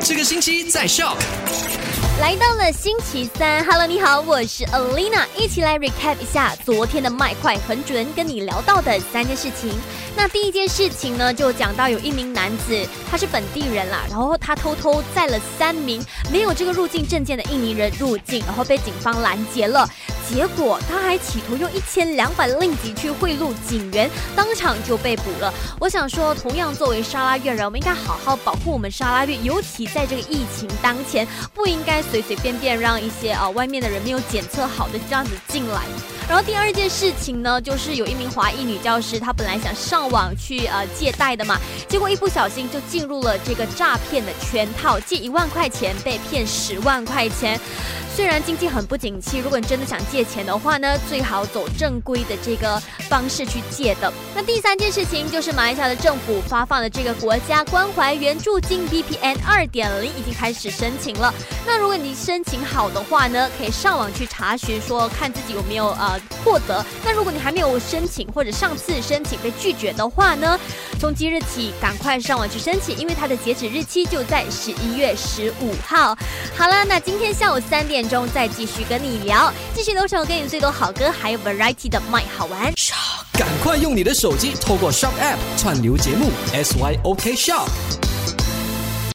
这个星期在 Shock。来到了星期三，Hello，你好，我是 Alina，一起来 recap 一下昨天的麦快很准跟你聊到的三件事情。那第一件事情呢，就讲到有一名男子，他是本地人啦，然后他偷偷载了三名没有这个入境证件的印尼人入境，然后被警方拦截了。结果他还企图用一千两百令吉去贿赂警员，当场就被捕了。我想说，同样作为沙拉越人，我们应该好好保护我们沙拉越，尤其在这个疫情当前，不应该随随便便让一些啊外面的人没有检测好的这样子进来。然后第二件事情呢，就是有一名华裔女教师，她本来想上网去呃借贷的嘛，结果一不小心就进入了这个诈骗的圈套，借一万块钱被骗十万块钱。虽然经济很不景气，如果你真的想借钱的话呢，最好走正规的这个方式去借的。那第三件事情就是马来西亚的政府发放的这个国家关怀援助金 VPN 二点零已经开始申请了。那如果你申请好的话呢，可以上网去查询说看自己有没有呃获得。那如果你还没有申请或者上次申请被拒绝的话呢，从即日起赶快上网去申请，因为它的截止日期就在十一月十五号。好了，那今天下午三点。钟再继续跟你聊，继续留守给你最多好歌，还有 variety 的麦好玩。赶快用你的手机透过 Shop App 串流节目 SYOK Shop。